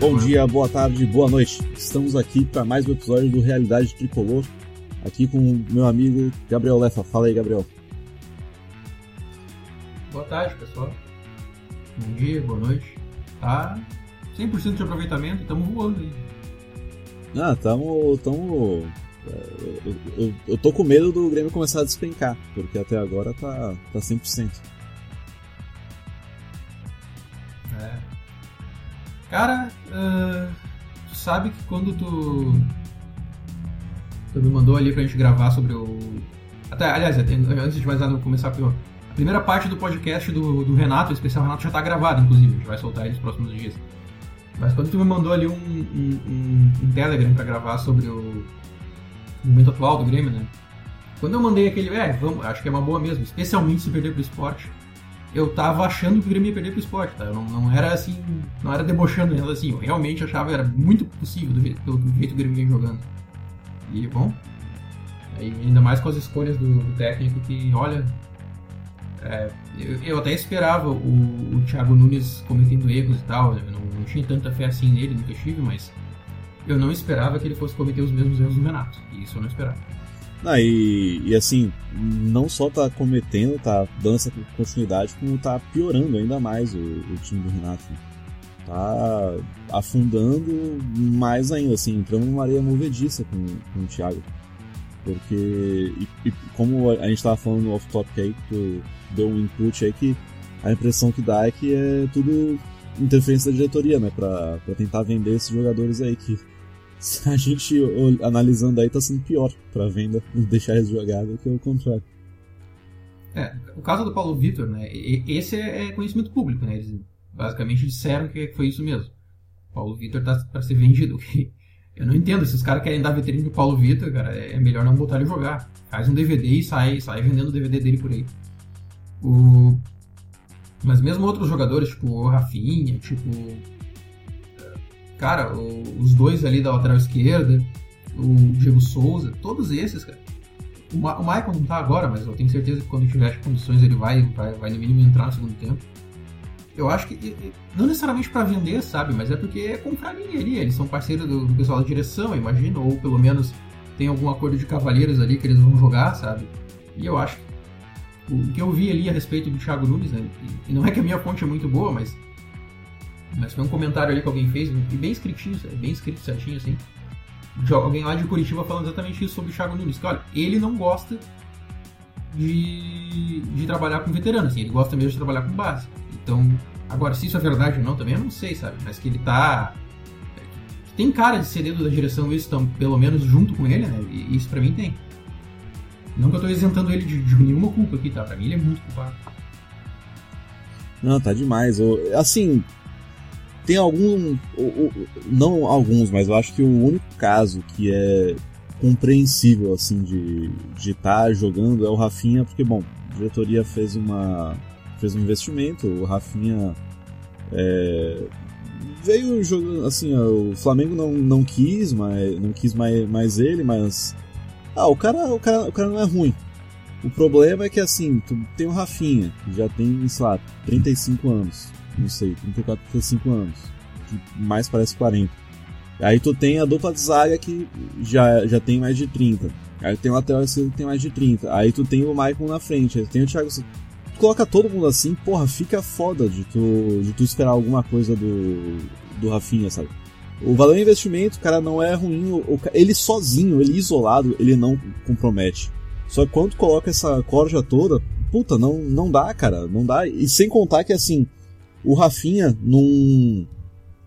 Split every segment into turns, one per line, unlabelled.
Bom dia, boa tarde, boa noite. Estamos aqui para mais um episódio do Realidade Tricolor. Aqui com o meu amigo Gabriel Lefa. Fala aí, Gabriel.
Boa tarde, pessoal. Bom dia, boa noite. Tá 100% de aproveitamento, estamos voando aí.
Ah, tamo. tamo eu, eu, eu, tô com medo do Grêmio começar a despencar, porque até agora tá, tá 100%.
Cara, uh, tu sabe que quando tu. Tu me mandou ali pra gente gravar sobre o. Até, aliás, antes de mais nada, começar com. A primeira parte do podcast do, do Renato, o especial Renato, já tá gravado, inclusive. A gente vai soltar ele nos próximos dias. Mas quando tu me mandou ali um, um, um, um Telegram pra gravar sobre o momento atual do Grêmio, né? Quando eu mandei aquele, é, vamos, acho que é uma boa mesmo, especialmente se perder pro esporte, eu tava achando que o Grêmio ia perder pro esporte, tá? Eu não, não era assim, não era debochando ela assim, eu realmente achava que era muito possível do jeito, do jeito que o Grêmio vem jogando. E, bom, aí, ainda mais com as escolhas do, do técnico que, olha, é, eu, eu, até esperava o, o Thiago Nunes cometendo erros e tal, eu não, não tinha tanta fé assim nele, nunca tive, mas eu não esperava que ele fosse cometer os mesmos erros do Renato. Isso eu não esperava.
Ah, e, e assim, não só tá cometendo, tá dando essa continuidade, como tá piorando ainda mais o, o time do Renato. Tá afundando mais ainda, assim, entrando numa areia movediça com, com o Thiago. Porque, e, e como a gente tava falando no off-topic aí, que deu um input aí que a impressão que dá é que é tudo interferência da diretoria, né? Pra, pra tentar vender esses jogadores aí que a gente analisando aí tá sendo pior pra venda deixar eles jogar do que o contrário.
É, o caso do Paulo Vitor, né? Esse é conhecimento público, né? Eles basicamente disseram que foi isso mesmo. O Paulo Vitor tá para ser vendido. Eu não entendo, se os caras querem dar vitrine pro Paulo Vitor, cara, é melhor não botar ele jogar. Faz um DVD e sai, sai vendendo o DVD dele por aí. O... Mas mesmo outros jogadores, tipo o Rafinha, tipo Cara, o, os dois ali da lateral esquerda, o Diego Souza, todos esses, cara. O, Ma o Michael não tá agora, mas eu tenho certeza que quando tiver condições ele vai, vai, vai no mínimo entrar no segundo tempo. Eu acho que, não necessariamente para vender, sabe, mas é porque é comprar ali. Eles são parceiros do, do pessoal da direção, imagino, ou pelo menos tem algum acordo de cavalheiros ali que eles vão jogar, sabe? E eu acho que o que eu vi ali a respeito do Thiago Nunes, né? E não é que a minha fonte é muito boa, mas mas foi um comentário ali que alguém fez, bem escritinho, bem escrito certinho assim. De alguém lá de Curitiba falando exatamente isso sobre o Thiago Nunes. Que olha, ele não gosta de, de trabalhar com veterano, assim, ele gosta mesmo de trabalhar com base. Então, agora, se isso é verdade ou não, também eu não sei, sabe? Mas que ele tá. Tem cara de ser dentro da direção, isso, então, pelo menos junto com ele, né? E isso pra mim tem. Não que eu tô isentando ele de, de nenhuma culpa aqui, tá? Pra mim ele é muito culpado.
Não, tá demais. Assim, tem algum. Não alguns, mas eu acho que o único caso que é compreensível, assim, de estar tá jogando é o Rafinha, porque, bom, a diretoria fez uma. fez um investimento, o Rafinha. É, veio jogando, assim, o Flamengo não, não quis, mas não quis mais, mais ele, mas. Ah, o cara, o, cara, o cara não é ruim. O problema é que, assim, tu tem o Rafinha, que já tem, sei lá, 35 anos não sei, 34, 35 anos. Que mais parece 40. Aí tu tem a dupla de zaga que já, já tem mais de 30. Aí tem o lateral esquerdo que tem mais de 30. Aí tu tem o Michael na frente. Aí tu tem o Thiago. Tu coloca todo mundo assim, porra, fica foda de tu, de tu esperar alguma coisa do, do Rafinha, sabe? O valor investimento, cara, não é ruim. Ele sozinho, ele isolado, ele não compromete. Só que quando tu coloca essa corja toda, puta, não, não dá, cara. Não dá. E sem contar que assim, o Rafinha, num,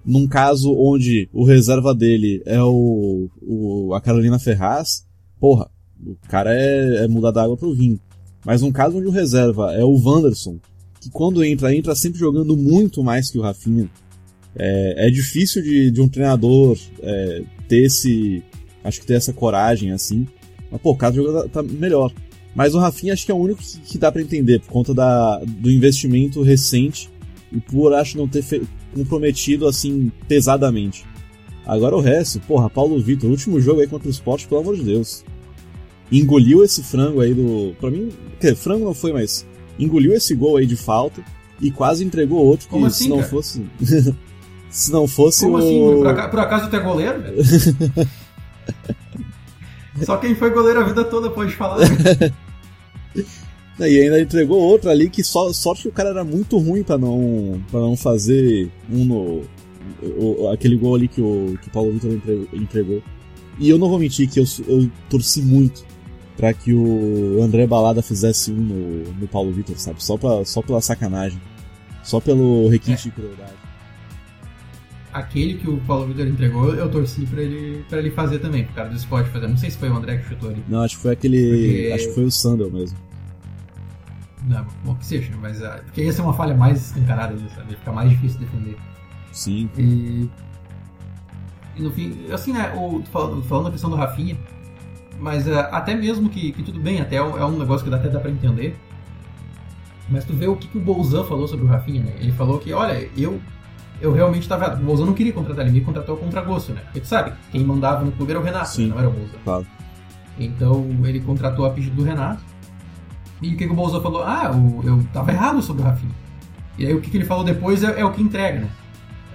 num caso onde o reserva dele é o, o a Carolina Ferraz, porra, o cara é, é mudar da água pro vinho. Mas num caso onde o reserva é o Wanderson, que quando entra, entra sempre jogando muito mais que o Rafinha. É, é difícil de, de um treinador é, ter esse. Acho que ter essa coragem assim. Mas, pô, o do jogo tá, tá melhor. Mas o Rafinha acho que é o único que, que dá para entender, por conta da, do investimento recente e por acho não ter comprometido assim pesadamente. Agora o resto, porra, Paulo Vitor, último jogo aí contra o Sport, pelo amor de Deus. Engoliu esse frango aí do. Pra mim, que frango não foi, mas engoliu esse gol aí de falta e quase entregou outro que
Como assim,
se não
cara?
fosse. Se não fosse
Como
o.
assim? Por, aca- por acaso tu é goleiro? velho? Só quem foi goleiro a vida toda pode falar.
E ainda entregou outra ali que só sorte que o cara era muito ruim pra não para não fazer um no o- aquele gol ali que o que o Paulo Vitor entre- entregou. E eu não vou mentir que eu, eu torci muito pra que o André Balada fizesse um no, no Paulo Vitor, sabe? Só, pra, só pela sacanagem. Só pelo requinte de crueldade.
Aquele que o Paulo Vitor entregou, eu torci pra ele, pra ele fazer também, pro cara do esporte fazer. Não sei se foi o André que chutou ali.
Não, acho que foi aquele.
Porque-
Acho que foi o Sandel mesmo.
Não, bom, que seja, mas ah, porque ia ser uma falha mais escancarada, né, sabe? Ia ficar mais difícil de defender.
Sim.
E, e no fim, assim, né, o, falando, falando da questão do Rafinha, mas ah, até mesmo que, que tudo bem, até é um, é um negócio que dá, até dá pra entender. Mas tu vê o que, que o Bolzan falou sobre o Rafinha, né? Ele falou que, olha, eu, eu realmente tava. O Bolzan não queria contratar ele, me contratou contra gosto, né? Porque tu sabe, quem mandava no clube era o Renato,
Sim.
né? não era o Bolzan.
Claro.
Então ele contratou a pedido do Renato. E o que, que o Bolsonaro falou? Ah, o- eu tava errado sobre o Rafinha. E aí o que, que ele falou depois é, é o que entrega, né?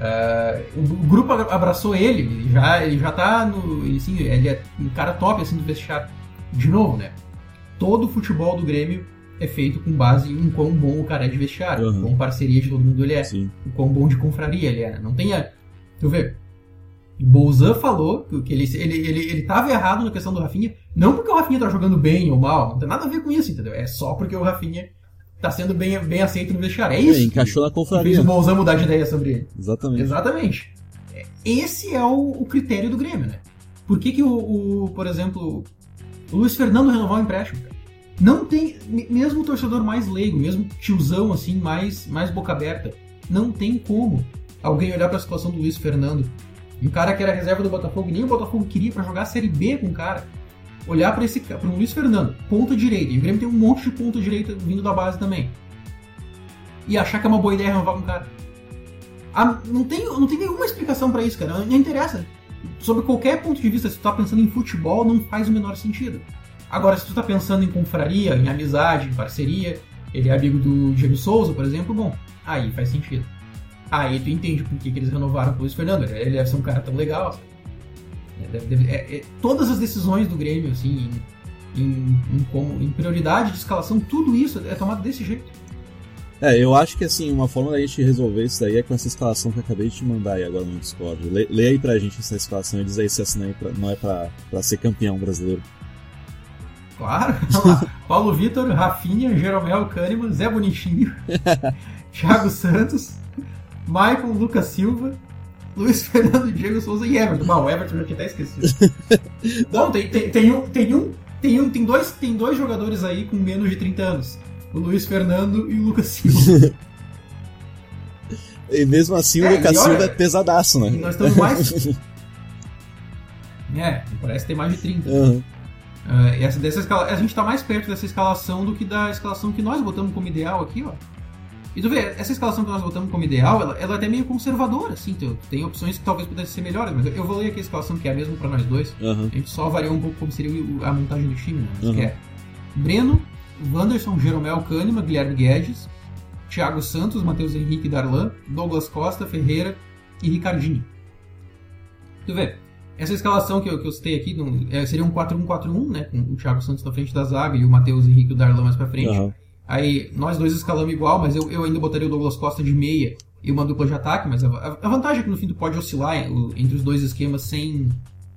Ah, o, grupo abra- abraçou ele, ele já, ele já tá no. Ele, assim, ele é um cara top assim do vestiário. De novo, né? Todo o futebol do Grêmio é feito com base em quão bom o cara é de vestiário,
Uhum.
quão parceria de todo mundo ele é
Sim.
o quão bom de confraria ele é. Não tem a. Tu vê. O Bolzan falou que ele, ele, ele, ele tava errado na questão do Rafinha, não porque o Rafinha tá jogando bem ou mal, não tem nada a ver com isso, entendeu? É só porque o Rafinha tá sendo bem, bem aceito no vestiário. É isso.
É, encaixou na
que fez
confraria.
o Bolzan mudar de ideia sobre ele.
Exatamente.
Exatamente. É, Esse é o, o critério do Grêmio, né? Por que, que o, o, por exemplo, o Luiz Fernando renovou o empréstimo? cara? Não tem, me- mesmo o torcedor mais leigo, mesmo tiozão assim, mais, mais boca aberta, não tem como alguém olhar pra situação do Luiz Fernando, um cara que era reserva do Botafogo, nem o Botafogo queria pra jogar a Série B com o cara, olhar pra esse pra um Luiz Fernando, ponta direita, e o Grêmio tem um monte de ponta direita vindo da base também, e achar que é uma boa ideia renovar com o cara. Ah, não, tem, não tem nenhuma explicação pra isso, cara. Não interessa. Sob qualquer ponto de vista, se tu tá pensando em futebol, não faz o menor sentido. Agora, se tu tá pensando em confraria, em amizade, em parceria, ele é amigo do Diego Souza, por exemplo, bom, aí faz sentido. Aí tu entende por que, que eles renovaram com o Luiz Fernando. Ele deve ser um cara tão legal. sabe? É, deve- deve- é- é- todas as decisões do Grêmio, assim, em, em, em como- em prioridade de escalação, tudo isso é tomado desse jeito.
É, eu acho que assim, uma forma da gente resolver isso daí é com essa escalação que eu acabei de te mandar aí agora no Discord. Lê, lê aí pra gente essa escalação e diz aí se essa não é pra, não é pra, pra ser campeão brasileiro.
Claro. Paulo Vitor, Rafinha, Jeromel Kahneman, Zé Bonitinho, Thiago Santos, Maicon, Lucas Silva, Luiz Fernando, Diego Souza e Everton. Bom, o Everton já tinha até esquecido. Bom, tem, tem, tem um, tem um, tem um, tem dois, tem dois jogadores aí com menos de 30 anos. O Luiz Fernando e o Lucas Silva.
E mesmo assim
É,
o Lucas Silva é pesadaço, né?
nós estamos mais. É, parece ter mais de 30.
Aham.
Ah, essa, dessa escala, a gente tá mais perto dessa escalação do que da escalação que nós botamos como ideal aqui, ó. E tu vê, essa escalação que nós botamos como ideal, ela, ela é até meio conservadora, assim, tu- tem opções que talvez pudessem ser melhores, mas eu vou ler aqui a escalação que é a mesma pra nós dois.
Aham.
A gente só variou um pouco como seria a montagem do time, né? Mas
Uhum.
que é Breno, Wanderson, Jeromel, Kahneman, Guilherme Guedes, Thiago Santos, Matheus Henrique Darlan, Douglas Costa, Ferreira e Ricardinho. Tu vê, essa escalação que eu, que eu citei aqui não- é, seria um 4-1-4-1, né? Com o Thiago Santos na frente da zaga e o Matheus Henrique e o Darlan mais pra frente.
Aham.
Aí nós dois escalamos igual, mas eu, eu ainda botaria o Douglas Costa de meia e uma dupla de ataque, mas a, a- vantagem é que no fim tu pode oscilar entre os dois esquemas sem,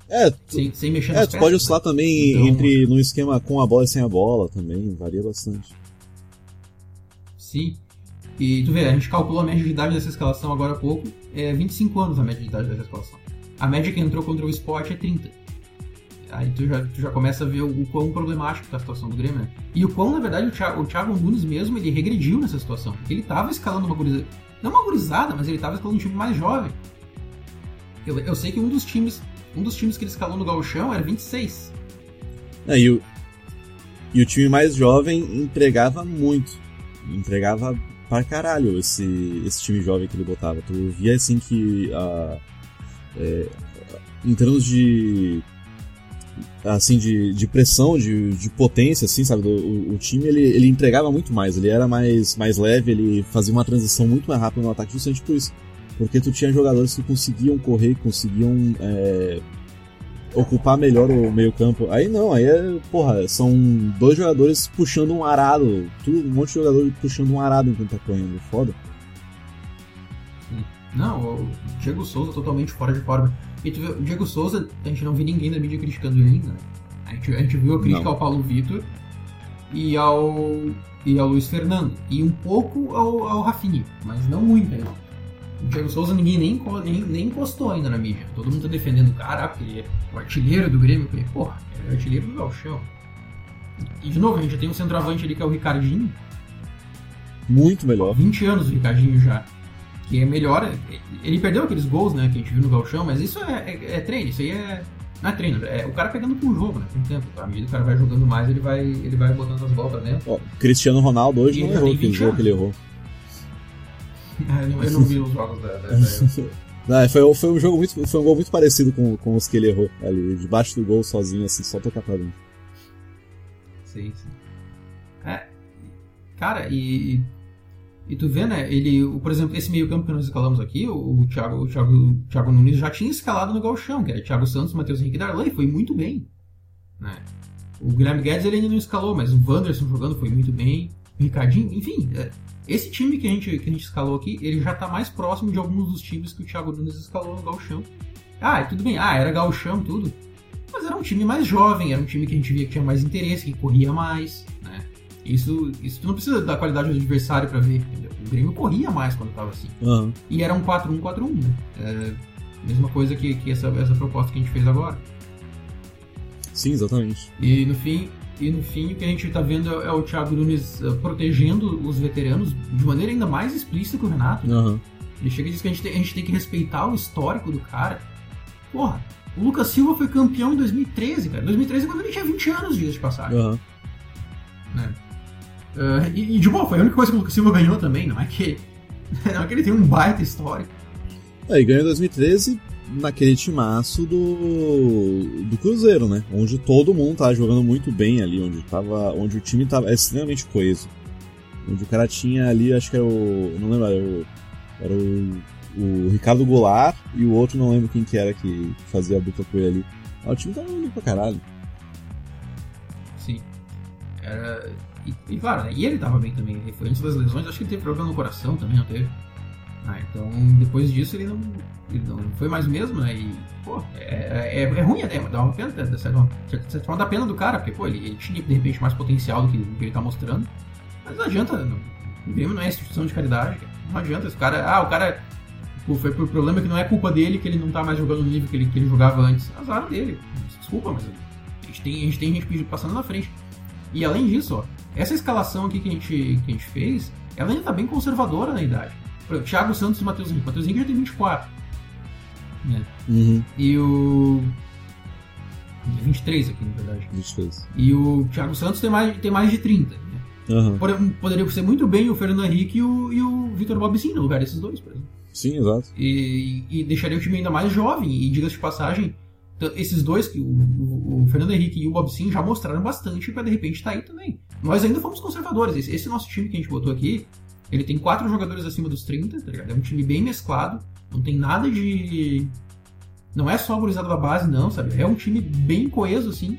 É, tu,
sem, sem mexer
é,
nas
tu
peças,
pode
né?
oscilar também
Então-
entre num esquema com a bola e sem a bola também, varia bastante.
Sim. E tu vê, a gente calculou a média de idade dessa escalação agora há pouco, é 25 anos a média de idade dessa escalação. A média que entrou contra o Sport é 30. Aí tu já, tu já começa a ver o, o quão problemático tá a situação do Grêmio, né? E o quão, na verdade, o Thiago, o Thiago Nunes mesmo, ele regrediu nessa situação. Ele tava escalando uma gurizada. Não uma gurizada, mas ele tava escalando um time mais jovem. Eu, eu sei que um dos times. Um dos times que ele escalou no Gauchão era 26.
É, e, o, e o time mais jovem entregava muito. Entregava pra caralho esse, esse time jovem que ele botava. Tu via assim que a, é, em termos de assim de, de pressão, de, de potência, assim, sabe? o, o time ele, ele entregava muito mais, ele era mais, mais leve, ele fazia uma transição muito mais rápida no ataque, justamente por isso. Porque tu tinha jogadores que conseguiam correr, conseguiam é, ocupar melhor o meio campo. Aí não, aí é, porra, são dois jogadores puxando um arado. Tudo, um monte de jogador puxando um arado enquanto tá correndo. Foda.
Não, o Diego Souza totalmente fora de forma. E tu vê, o Diego Souza, a gente não viu ninguém da mídia criticando ele ainda. Né? A gente, a gente viu a crítica não. ao Paulo Vitor e ao, e ao Luiz Fernando. E um pouco ao, ao Rafinha, mas não muito ainda. O Diego Souza ninguém nem, nem, nem encostou ainda na mídia. Todo mundo tá defendendo o cara, porque ele é o artilheiro do Grêmio. Porque, porra, ele é o artilheiro do Galchão. E de novo, a gente já tem um centroavante ali que é o Ricardinho.
Muito melhor.
20 anos o Ricardinho já que é melhor. Ele perdeu aqueles gols, né, que a gente viu no Galchão, mas isso é, é, é treino, isso aí é. Não é treino, é o cara pegando com o jogo, né? Com o tempo. À medida que o cara vai jogando mais, ele vai, ele vai botando as bolas pra dentro.
Ó, Cristiano Ronaldo hoje e não errou aquele jogo que ele errou.
eu, não, eu não vi os jogos da. da, da...
Não, foi, foi um jogo muito. Foi um gol muito parecido com, com os que ele errou ali, debaixo do gol, sozinho, assim, só tocar pra dentro.
Sim, sim. É. Cara, e, e tu vê, né, ele, por exemplo, esse meio campo que nós escalamos aqui, o, Thiago, o, Thiago, o Thiago Nunes já tinha escalado no galchão, que era Thiago Santos, Matheus Henrique e Darlan, foi muito bem. Né? O Guilherme Guedes ele ainda não escalou, mas o Wanderson jogando foi muito bem. Ricardinho, enfim, é, esse time que a, gente, que a gente escalou aqui, ele já está mais próximo de alguns dos times que o Thiago Nunes escalou no galchão. Ah, tudo bem, ah, era galchão, tudo. Mas era um time mais jovem, era um time que a gente via que tinha mais interesse, que corria mais? Isso, isso tu não precisa da qualidade do adversário para ver. Entendeu? O Grêmio corria mais quando tava assim.
Uhum.
E era um 4-1-4-1, né? É, mesma coisa que, que essa, essa proposta que a gente fez agora.
Sim, exatamente.
E no fim, e no fim o que a gente tá vendo é, é o Thiago Nunes uh, protegendo os veteranos de maneira ainda mais explícita que o Renato.
Uhum.
Ele chega e diz que a gente, tem, a gente tem que respeitar o histórico do cara. Porra, o Lucas Silva foi campeão em 2013, cara. 2013 é quando ele tinha 20 anos, dias de passagem.
Uhum.
Né? Uh, e, e, de boa, foi a única coisa que o Lucas Silva ganhou também, não é que, não é que ele tem um baita histórico.
É, e ganhou em 2013 naquele timaço do, do Cruzeiro, né? Onde todo mundo tava jogando muito bem ali, onde, tava, onde o time tava extremamente coeso. Onde o cara tinha ali, acho que era o. Não lembro, era o. Era o, o Ricardo Goulart e o outro não lembro quem que era que fazia a dupla com ele ali. Ah, o time tava indo pra caralho.
Sim. Era e, e claro, né, e ele tava bem também. Foi antes das lesões, acho que ele teve problema no coração também, não teve? Ah, então depois disso ele não, ele não foi mais mesmo, né? E, pô, é, é, é ruim até, dá uma pena, de certa forma dá pena do cara, porque, pô, ele, ele, tinha de repente mais potencial do que, do que ele tá mostrando. Mas não adianta, não, o Grêmio não é instituição de caridade, não adianta. Esse cara, ah, o cara pô, foi por problema que não é culpa dele que ele não tá mais jogando no nível que ele, que ele jogava antes. Azar dele, desculpa, mas a gente tem, a gente tem gente passando na frente. E além disso, ó, essa escalação aqui que a gente, que a gente fez, ela ainda tá bem conservadora na idade. Exemplo, Thiago Santos e Matheus Henrique. Matheus Henrique já tem 24. Né?
Uhum.
E o. 23 aqui, na verdade.
23.
E o Thiago Santos tem mais, tem mais de 30. Né?
Uhum.
Poderia ser muito bem o Fernando Henrique e o, e o Vitor Bobsin no lugar desses dois, por exemplo.
Sim, exato.
E, e deixaria o time ainda mais jovem. E diga-se de passagem, esses dois, o, o, o, Fernando Henrique e o Bob Sim, já mostraram bastante para de repente estar tá aí também. Nós ainda fomos conservadores. Esse, esse, nosso time que a gente botou aqui, ele tem quatro jogadores acima dos 30, tá ligado? É um time bem mesclado, não tem nada de. Não é só a da base, não, sabe? É um time bem coeso, assim.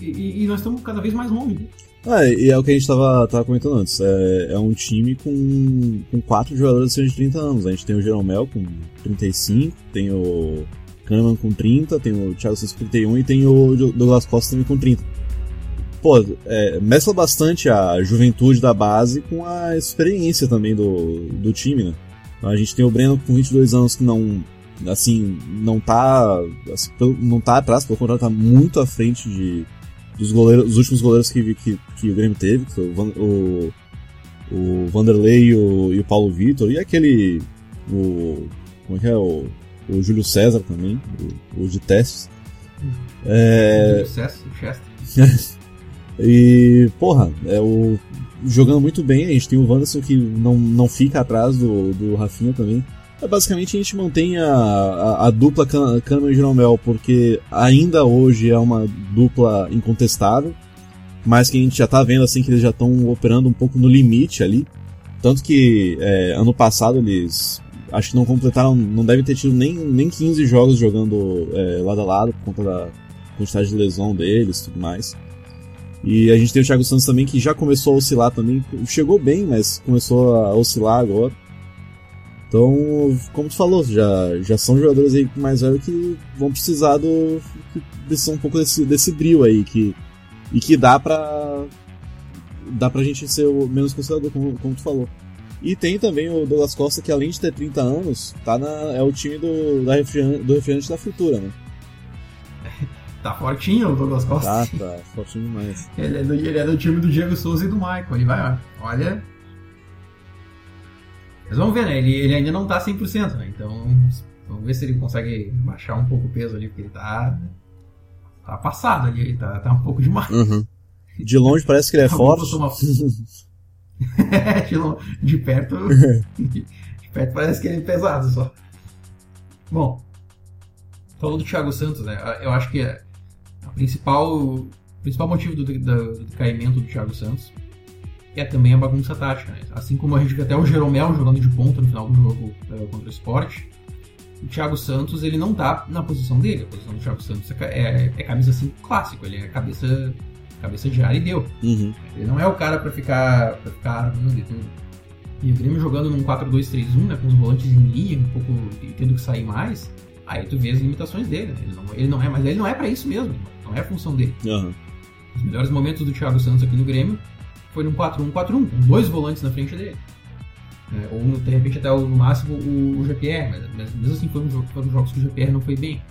E, e nós estamos cada vez mais longe.
Ah, e é o que a gente tava, tava comentando antes. É, é um time com, com quatro jogadores acima de 30 anos. A gente tem o Jeromel com 35, tem o Kahneman com 30, tem o Thiago com 31 e tem o Douglas Costa também com 30. Pô, é, mescla bastante a juventude da base com a experiência também do, do time, né? A gente tem o Breno com 22 anos que não, assim, não tá, assim, não tá atrás, pelo contrário, tá muito à frente de, dos goleiros, dos últimos goleiros que, que, que o Grêmio teve, que foi o, o, o Vanderlei e o, e o Paulo Vitor, e aquele, o, como é que é, o o Júlio César também, o, o de testes.
É... Júlio Chester.
e, porra, é o. Jogando muito bem, a gente tem o Wanderson que não, não fica atrás do, do Rafinha também. É, basicamente a gente mantém a, a, a dupla Kahneman e Jeromel, porque ainda hoje é uma dupla incontestável, mas que a gente já tá vendo assim que eles já estão operando um pouco no limite ali. Tanto que é, ano passado eles acho que não completaram, não devem ter tido nem, nem 15 jogos jogando é, lado a lado por conta da quantidade de lesão deles e tudo mais. E a gente tem o Thiago Santos também que já começou a oscilar também, chegou bem, mas começou a oscilar agora. Então, como tu falou, já, já são jogadores aí mais velhos que vão precisar do. que precisam um pouco desse, desse brilho aí, que, e que dá pra. dá pra gente ser o menos conservador, como, como tu falou. E tem também o Douglas Costa, que além de ter 30 anos, tá na, é o time do, da refrigerante, do refrigerante da Futura, né?
Tá fortinho o Douglas Costa.
Tá, tá, fortinho demais.
Ele é, do, ele é do time do Diego Souza e do Michael. Ele vai, olha, mas vamos ver, né? Ele, ele ainda não tá 100%, né? Então, vamos ver se ele consegue baixar um pouco o peso ali, porque ele tá. Tá passado ali, ele tá, tá um pouco demais.
Uhum. De longe parece que ele é forte.
De, perto. de perto parece que ele é pesado só. Bom, falou do Thiago Santos, né? Eu acho que a principal, o principal motivo do, do, do caimento do Thiago Santos é também a bagunça tática. Né? Assim como a gente vê até o Jeromel jogando de ponta no final do jogo uh, contra o Sport, o Thiago Santos ele não tá na posição dele. A posição do Thiago Santos é, é, é camisa 5 clássico, ele é cabeça, cabeça de área e deu.
Uhum.
Ele não é o cara para ficar, pra ficar armando e tudo. E o Grêmio jogando num 4-2-3-1, né, com os volantes em linha, um pouco tendo que sair mais, aí tu vê as limitações dele. Né? Ele não, ele não é, mas ele não é para isso mesmo, não é a função dele.
Uhum.
Os melhores momentos do Thiago Santos aqui no Grêmio foi num 4-1-4-1, com dois volantes na frente dele. É, ou de repente até no máximo o, o GPR, mas, mas mesmo assim foram, foram jogos que o GPR não foi bem.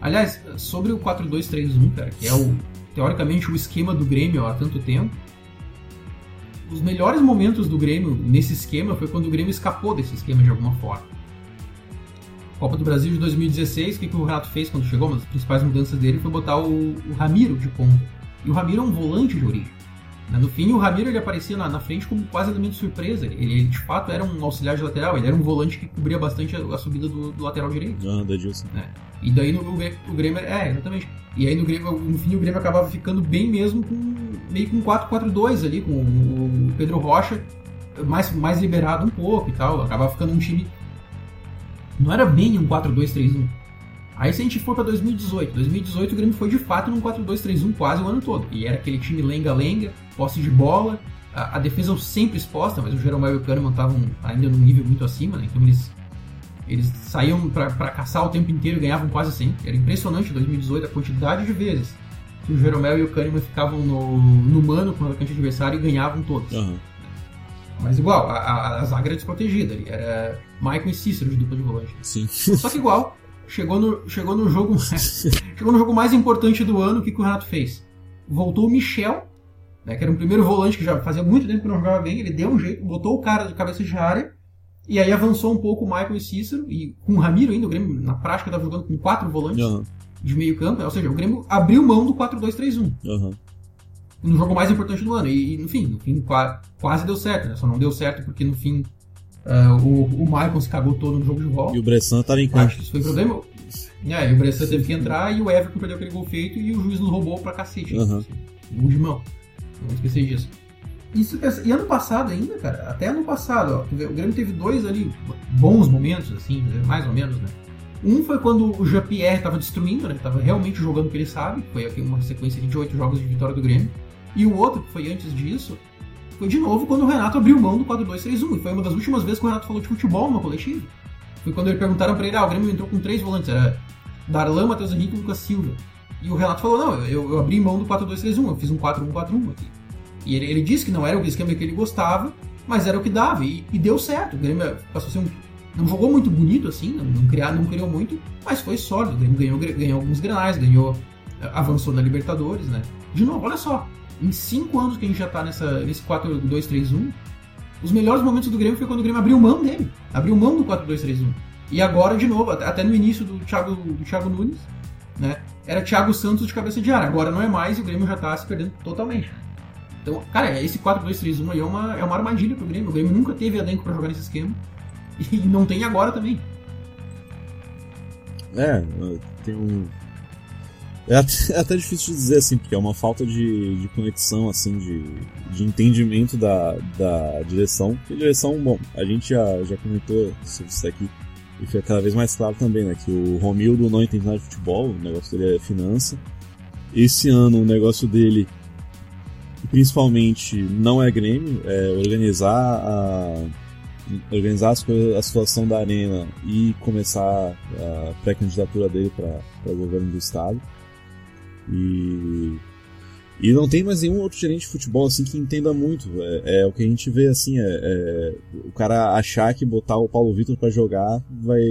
Aliás, sobre o 4-2-3-1, cara, que é o teoricamente o esquema do Grêmio há tanto tempo, os melhores momentos do Grêmio nesse esquema foi quando o Grêmio escapou desse esquema de alguma forma. Copa do Brasil de 2016, o que, que o Renato fez quando chegou? Uma das principais mudanças dele foi botar o, o Ramiro de ponta. E o Ramiro é um volante de origem. Né, no fim, o Ramiro ele aparecia na, na frente como quase elemento surpresa. Ele, ele, de fato era um auxiliar de lateral, ele era um volante que cobria bastante a, a subida do, do, lateral direito.
Ah, da Edilson.
Né? E daí no, o Grêmio. É, exatamente. E aí no, Grêmio, no fim o Grêmio acabava ficando bem mesmo com meio com 4-4-2 ali, com o Pedro Rocha mais, mais liberado um pouco e tal. Acabava ficando um time. Não era bem um 4-2-3-1 Aí se a gente for para 2018, 2018 o Grêmio foi de fato num 4-2-3-1 quase o ano todo. E era aquele time lenga-lenga, posse de bola, a, a, defesa sempre exposta, mas o Jeromel e o Kahneman estavam ainda num nível muito acima, né? Então eles, eles saíam para caçar o tempo inteiro e ganhavam quase sempre. Era impressionante em 2018 a quantidade de vezes que o Jeromel e o Kahneman ficavam no, no mano com o atacante adversário e ganhavam todos.
Uhum.
Mas igual, a, a, a zaga era desprotegida. Era Michael e Cícero de dupla de volante.
Sim.
Só que igual, chegou no, chegou no jogo chegou no jogo mais importante do ano, o que, que o Renato fez? Voltou o Michel, né, que era um primeiro volante que já fazia muito tempo que não jogava bem, ele deu um jeito, botou o cara de cabeça de área, e aí avançou um pouco o Michael e Cícero, e com o Ramiro ainda, o Grêmio na prática estava jogando com quatro volantes
uhum.
de meio campo, ou seja, o Grêmio abriu mão do 4-2-3-1.
Uhum.
No jogo mais importante do ano, e, no fim, no fim quase deu certo, né? só não deu certo porque no fim Uh, o, o Maicon se cagou todo no jogo de volta.
E o Bressan estava em campo.
Acho que isso foi problema. É, e o Bressan teve que entrar e o Everton perdeu aquele gol feito e o juiz nos roubou pra cacete.
Uhum.
Assim, gol de mão. Não esquecer disso. Isso, e ano passado ainda, cara, até ano passado, ó, o Grêmio teve dois ali bons momentos, assim, mais ou menos, né? Um foi quando o Jean-Pierre tava destruindo, né? Tava realmente jogando o que ele sabe, foi aqui uma sequência de oito jogos de vitória do Grêmio. E o outro, que foi antes disso, foi de novo quando o Renato abriu mão do 4-2-3-1. E foi uma das últimas vezes que o Renato falou de futebol no coletivo. Foi quando ele perguntaram pra ele, ah, o Grêmio entrou com três volantes, era Darlan, Matheus Henrique e Lucas Silva. E o Renato falou, não, eu, eu abri mão do 4-2-3-1, eu fiz um 4-1-4-1 aqui. E ele, ele, disse que não era o esquema que ele gostava, mas era o que dava, e, e deu certo. O Grêmio passou a ser um, não jogou muito bonito assim, não, não, não criou muito, mas foi sólido. O Grêmio ganhou, ganhou alguns granais, ganhou, avançou na Libertadores, né? De novo, olha só, em cinco anos que a gente já tá nessa, nesse 4-2-3-1, os melhores momentos do Grêmio foi quando o Grêmio abriu mão dele. Abriu mão do 4-2-3-1. E agora, de novo, até no início do Thiago, do Thiago Nunes, né? Era Thiago Santos de cabeça de área. Agora não é mais e o Grêmio já tá se perdendo totalmente. Então, cara, esse 4-2-3-1 aí é uma, é uma armadilha pro Grêmio. O Grêmio nunca teve elenco para jogar nesse esquema. E não tem agora também.
É, tem um É até, é até, difícil de dizer assim, porque é uma falta de, de conexão, assim, de, de entendimento da, da direção. Porque a direção, bom, a gente já, já comentou sobre isso aqui, e fica cada vez mais claro também, né? Que o Romildo não entende nada de futebol, o negócio dele é finança. Esse ano o negócio dele, principalmente, não é Grêmio, é organizar a organizar as coisas, a situação da arena e começar a pré-candidatura dele para governo do estado. E e não tem mais nenhum outro gerente de futebol assim que entenda muito. É, é o que a gente vê assim, é, é, o cara achar que botar o Paulo Vitor para jogar vai,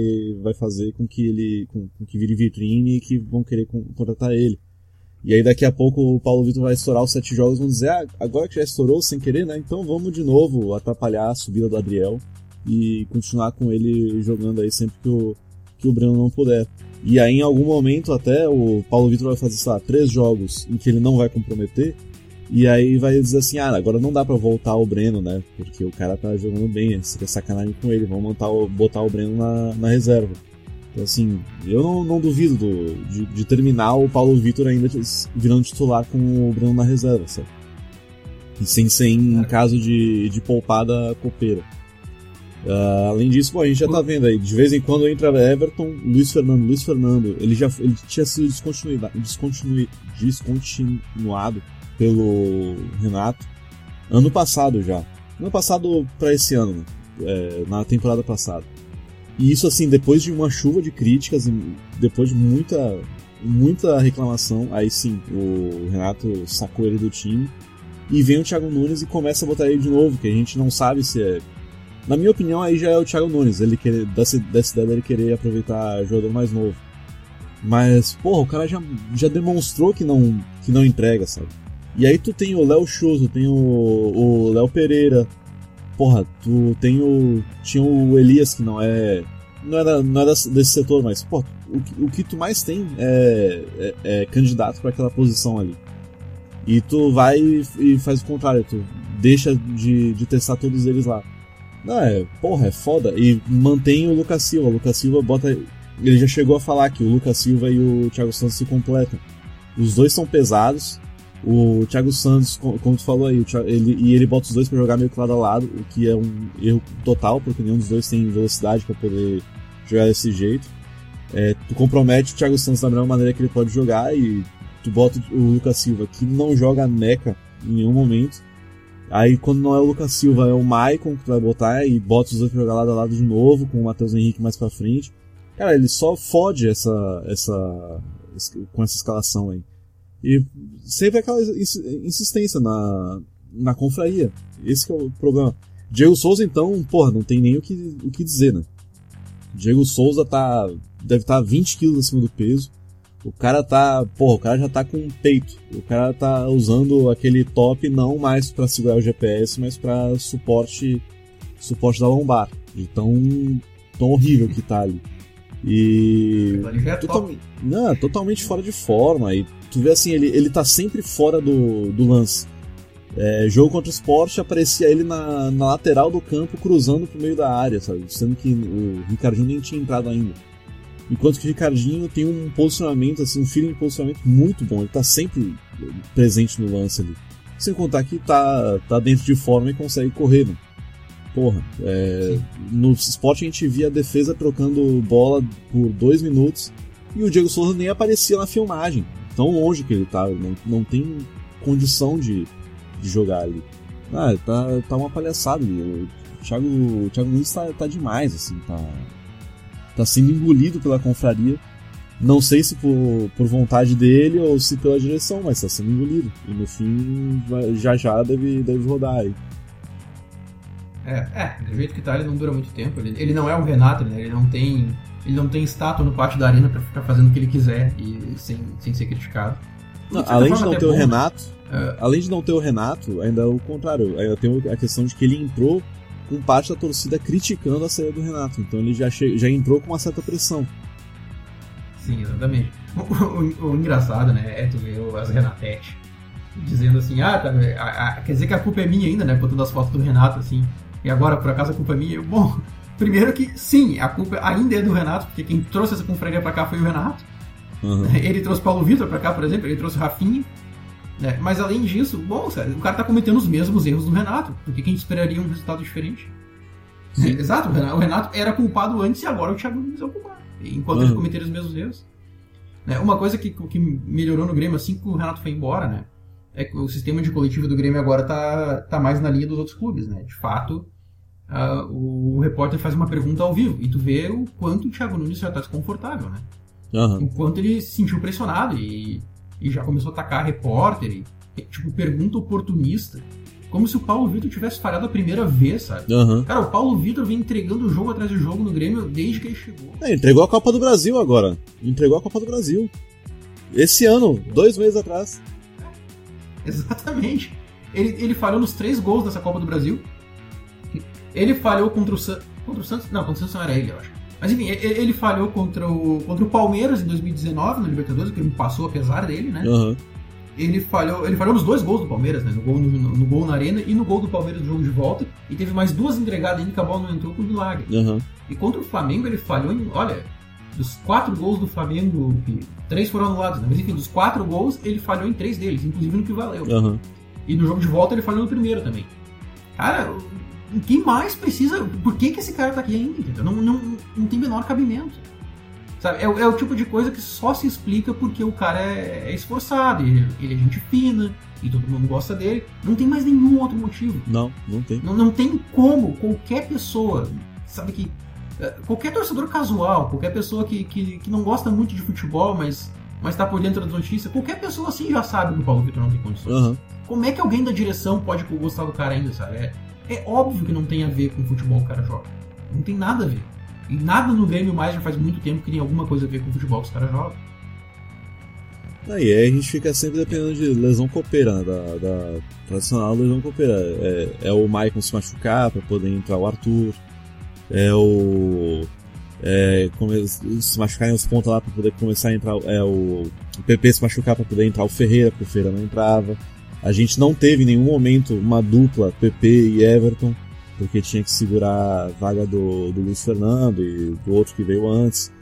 vai fazer com que ele com, com, que vire vitrine e que vão querer contratar ele. E aí daqui a pouco o Paulo Vitor vai estourar os sete jogos e vão dizer, ah, agora que já estourou sem querer, né? Então vamos de novo atrapalhar a subida do Adriel e continuar com ele jogando aí sempre que o, que o Breno não puder. E aí, em algum momento, até o Paulo Vitor vai fazer, sei lá, três jogos em que ele não vai comprometer. E aí vai dizer assim: ah, agora não dá para voltar o Breno, né? Porque o cara tá jogando bem, você quer sacanagem com ele, vamos montar o, botar o Breno na, na reserva. Então, assim, eu não, não duvido do, de, de, terminar o Paulo Vitor ainda virando titular com o Breno na reserva, sabe? E sem ser em caso de, de poupada copeira. Uh, além disso, a gente já tá vendo aí, de vez em quando entra Everton, Luiz Fernando, Luiz Fernando, ele já ele tinha sido descontinuado, pelo Renato ano passado já. Ano passado para esse ano, é, na temporada passada. E isso assim, depois de uma chuva de críticas, depois de muita muita reclamação, aí sim, o Renato sacou ele do time. E vem o Thiago Nunes e começa a botar ele de novo, que a gente não sabe se é na minha opinião, aí já é o Thiago Nunes, ele querer, dessa, dessa ideia dele querer aproveitar jogador mais novo. Mas, porra, o cara já, já demonstrou que não, que não entrega, sabe? E aí tu tem o Léo Chuso, tem o Léo Pereira, porra, tu tem o. Tinha o Elias que não é. Não era, não era desse setor, mas, pô, o, o que tu mais tem é, é, é candidato para aquela posição ali. E tu vai e faz o contrário, tu deixa de, de testar todos eles lá. Não, é, porra, é foda. E mantém o Lucas Silva. O Lucas Silva bota. Ele já chegou a falar que o Lucas Silva e o Thiago Santos se completam. Os dois são pesados. O Thiago Santos, como tu falou aí, ele, e ele bota os dois para jogar meio que lado a lado, o que é um erro total, porque nenhum dos dois tem velocidade para poder jogar desse jeito. É, tu compromete o Thiago Santos da mesma maneira que ele pode jogar e tu bota o Lucas Silva, que não joga neca em nenhum momento, Aí quando não é o Lucas Silva, é o Maicon que tu vai botar e bota os dois pra jogar lado a lado de novo, com o Matheus Henrique mais pra frente. Cara, ele só fode essa, essa, com essa escalação aí. E sempre aquela insistência na, na confraria. Esse é o problema. Diego Souza, então, porra, não tem nem o que, o que dizer, né? Diego Souza tá, deve estar tá 20 quilos acima do peso. O cara tá. Porra, o cara já tá com peito. O cara tá usando aquele top não mais para segurar o GPS, mas para suporte suporte da lombar. De tão, tão horrível que tá ali. E.
É total,
não, totalmente fora de forma. E tu vê assim, ele, ele tá sempre fora do, do lance. É, jogo contra o esporte aparecia ele na, na lateral do campo cruzando pro meio da área, sabe? Sendo que o Ricardinho nem tinha entrado ainda. Enquanto que o Ricardinho tem um posicionamento, assim, um feeling de posicionamento muito bom. Ele tá sempre presente no lance ali. Sem contar que tá, tá dentro de forma e consegue correr, né? Porra, é, no esporte a gente via a defesa trocando bola por dois minutos e o Diego Souza nem aparecia na filmagem. Tão longe que ele tá, não, não tem condição de, de jogar ali. Ah, tá, tá uma palhaçada. O Thiago, o Thiago Nunes tá, tá demais, assim, tá, tá sendo engolido pela confraria. Não sei se por, por vontade dele ou se pela direção, mas tá sendo engolido. E no fim, já já deve, deve rodar aí.
É, é, do jeito que tá, ele não dura muito tempo. Ele, ele não é o Renato, né? Ele não tem. Ele não tem estátua no pátio da arena pra ficar fazendo o que ele quiser e sem, sem ser criticado.
Não, além de não ter bom, o né? Renato, é... além de não ter o Renato, ainda é o contrário. Ainda tem a questão de que ele entrou com parte da torcida criticando a saída do Renato. Então ele já, já entrou com uma certa pressão.
Sim, exatamente. O, o, o engraçado, né, é tu ver as Renatete dizendo assim, ah, tá, a, a, quer dizer que a culpa é minha ainda, né, botando as fotos do Renato, assim, e agora por acaso a culpa é minha? Bom, primeiro que sim, a culpa ainda é do Renato, porque quem trouxe essa confraria pra cá foi o Renato,
Uhum.
Ele trouxe Paulo Vitor pra cá, por exemplo, ele trouxe Rafinha. Né? Mas além disso, bom, sabe, o cara tá cometendo os mesmos erros do Renato. Por que, a gente esperaria um resultado diferente? É, exato, o Renato, o Renato era culpado antes e agora o Thiago Nunes é o culpado. Enquanto
Uhum.
eles cometeram os mesmos erros. Né? Uma coisa que, que melhorou no Grêmio assim que o Renato foi embora, né? É que o sistema de coletivo do Grêmio agora tá, tá mais na linha dos outros clubes, né? De fato, ah, o repórter faz uma pergunta ao vivo e tu vê o quanto o Thiago Nunes já tá desconfortável, né?
Aham.
o quanto ele se sentiu pressionado e, e já começou a atacar repórter e, tipo, pergunta oportunista. Como se o Paulo Vitor tivesse falhado a primeira vez, sabe?
Aham.
Cara, o Paulo Vitor vem entregando jogo atrás de jogo no Grêmio desde que ele chegou.
É, entregou a Copa do Brasil agora. Entregou a Copa do Brasil. Esse ano, dois meses atrás.
Exatamente. Ele, ele falhou nos três gols dessa Copa do Brasil. Ele falhou contra o Santos. Contra o Santos? Não, contra o Santos não era ele, eu acho. Mas enfim, ele, falhou contra o, contra o Palmeiras em 2019, no Libertadores, que ele passou apesar dele, né?
Aham.
ele falhou, ele falhou nos dois gols do Palmeiras, né? No gol, no, no gol na arena e no gol do Palmeiras no jogo de volta. E teve mais duas entregadas ainda que a bola não entrou por milagre.
Aham.
E contra o Flamengo ele falhou em. Olha, dos quatro gols do Flamengo, três foram anulados, né? Mas enfim, dos quatro gols, ele falhou em três deles, inclusive no que valeu.
Aham.
E no jogo de volta ele falhou no primeiro também. Cara, o que mais precisa. Por que, que esse cara tá aqui ainda? Não, não, não tem menor cabimento. Sabe? É, o- é o tipo de coisa que só se explica porque o cara é, é esforçado, ele, ele é gente fina e todo mundo gosta dele. Não tem mais nenhum outro motivo.
Não, não tem.
Não, não tem como qualquer pessoa, sabe que. eh, Qualquer torcedor casual, qualquer pessoa que, que, que não gosta muito de futebol, mas, mas tá por dentro das notícias, qualquer pessoa assim já sabe que o Paulo Vitor não tem condições.
Aham.
Como é que alguém da direção pode gostar do cara ainda, sabe? É, é óbvio que não tem a ver com o futebol que o cara joga. Não tem nada a ver. E nada no Grêmio mais já faz muito tempo que tem alguma coisa a ver com o futebol que os caras jogam.
Aí, aí a gente fica sempre dependendo de lesão copeira, né? da, da tradicional lesão copeira. É, é o Maicon se machucar pra poder entrar o Arthur. É o. É, come- se machucarem os pontos lá pra poder começar a entrar. É o, o PP se machucar pra poder entrar o Ferreira, porque o Ferreira não entrava. A gente não teve em nenhum momento uma dupla PP e Everton, porque tinha que segurar a vaga do, do Luiz Fernando e do outro que veio antes.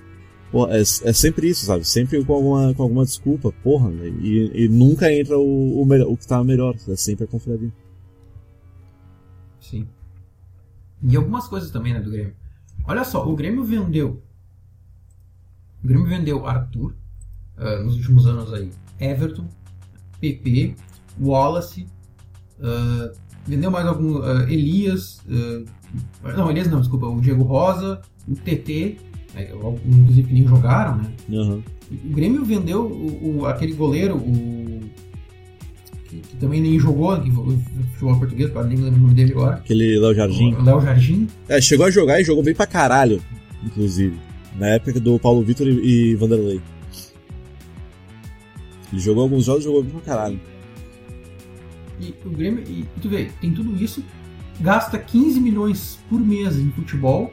Pô, é, é sempre isso, sabe? Sempre com alguma, com alguma desculpa, porra, né? e, e nunca entra o, o, melhor, o que tá melhor, é sempre a confraria.
Sim. E algumas coisas também, né, do Grêmio. Olha só, o Grêmio vendeu. O Grêmio vendeu Arthur ah, nos últimos anos aí. Everton, PP, Wallace. ah, vendeu mais algum. ah, Elias. ah, não, Elias não, desculpa. O Diego Rosa, o TT. né, inclusive que nem jogaram, né?
Aham.
O Grêmio vendeu o, o- aquele goleiro, o. Que, que também nem jogou, que jogou futebol português, agora nem lembro o nome dele agora.
Aquele Léo Jardim.
O Léo Jardim.
É, chegou a jogar e jogou bem pra caralho, inclusive. Na época do Paulo Vitor e, e Vanderlei. Ele jogou alguns jogos e jogou bem pra caralho.
E o Grêmio, e, e tu vê, tem tudo isso, gasta 15 milhões por mês em futebol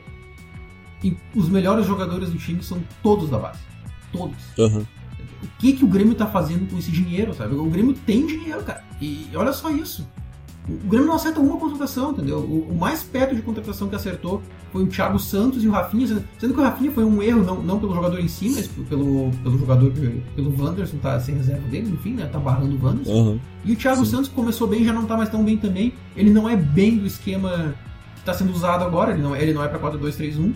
e os melhores jogadores do time são todos da base. Todos.
Aham.
O que, que o Grêmio tá fazendo com esse dinheiro, sabe? O Grêmio tem dinheiro, cara. E olha só isso. O Grêmio não acerta uma contratação, entendeu? O, o mais perto de contratação que acertou foi o Thiago Santos e o Rafinha, sendo- sendo que o Rafinha foi um erro, não, não pelo jogador em si, mas pelo, pelo jogador, pelo Wanderson, tá sem reserva dele, enfim, né? Tá barrando o Wanderson.
Aham.
E o Thiago
Sim.
Santos começou bem, já não tá mais tão bem também. Ele não é bem do esquema que tá sendo usado agora, ele não, ele não é pra 4-2-3-1.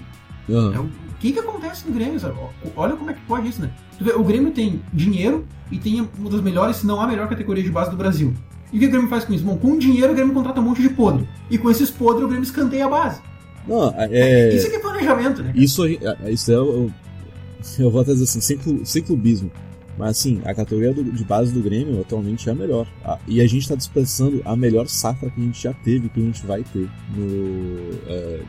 É,
Aham.
o que que acontece no Grêmio, sabe? Olha como é que pode isso, né? Vê, o Grêmio tem dinheiro e tem uma das melhores, se não a melhor categoria de base do Brasil. E o que o Grêmio faz com isso? Bom, com dinheiro o Grêmio contrata um monte de podre. E com esses podres o Grêmio escanteia a base.
Não, é.
Isso aqui é planejamento, né?
Isso, é- isso é. o- Eu vou até dizer assim, sem, clu- sem clubismo. Mas assim, a categoria do- de base do Grêmio atualmente é a melhor. Ah, E a gente tá dispensando a melhor safra que a gente já teve, que a gente vai ter no. é,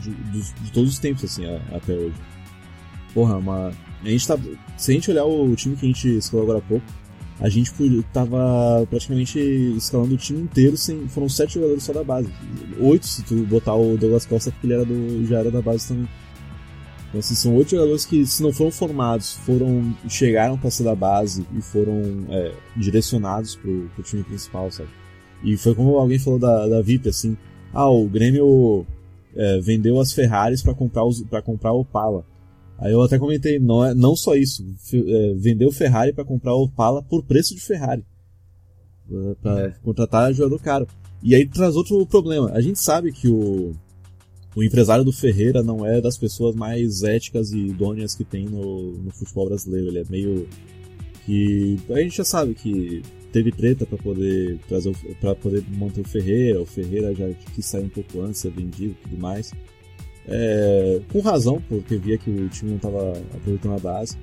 de, dos- de todos os tempos, assim, a- até hoje. Porra, uma. A gente tá. Se a gente olhar o time que a gente escolheu agora há pouco, a gente tava praticamente escalando o time inteiro sem. Foram sete jogadores só da base. Oito se tu botar o Douglas Costa, porque ele era do, já era da base também. Então, assim, são oito jogadores que, se não foram formados, foram chegaram para ser da base e foram é, direcionados pro, pro time principal, sabe? E foi como alguém falou da, da VIP, assim, ah, o Grêmio é, vendeu as Ferraris para comprar os para comprar o Opala. Aí eu até comentei, não, é, não só isso, é, vendeu Ferrari para comprar o Opala por preço de Ferrari. para é. contratar jogador caro. E aí traz outro problema. A gente sabe que o, o empresário do Ferreira não é das pessoas mais éticas e idôneas que tem no, no futebol brasileiro. Ele é meio que a gente já sabe que teve treta para poder trazer para poder manter o Ferreira. O Ferreira já quis sair um pouco antes, ser vendido, e tudo mais. É, com razão, porque via que o time não estava aproveitando a base.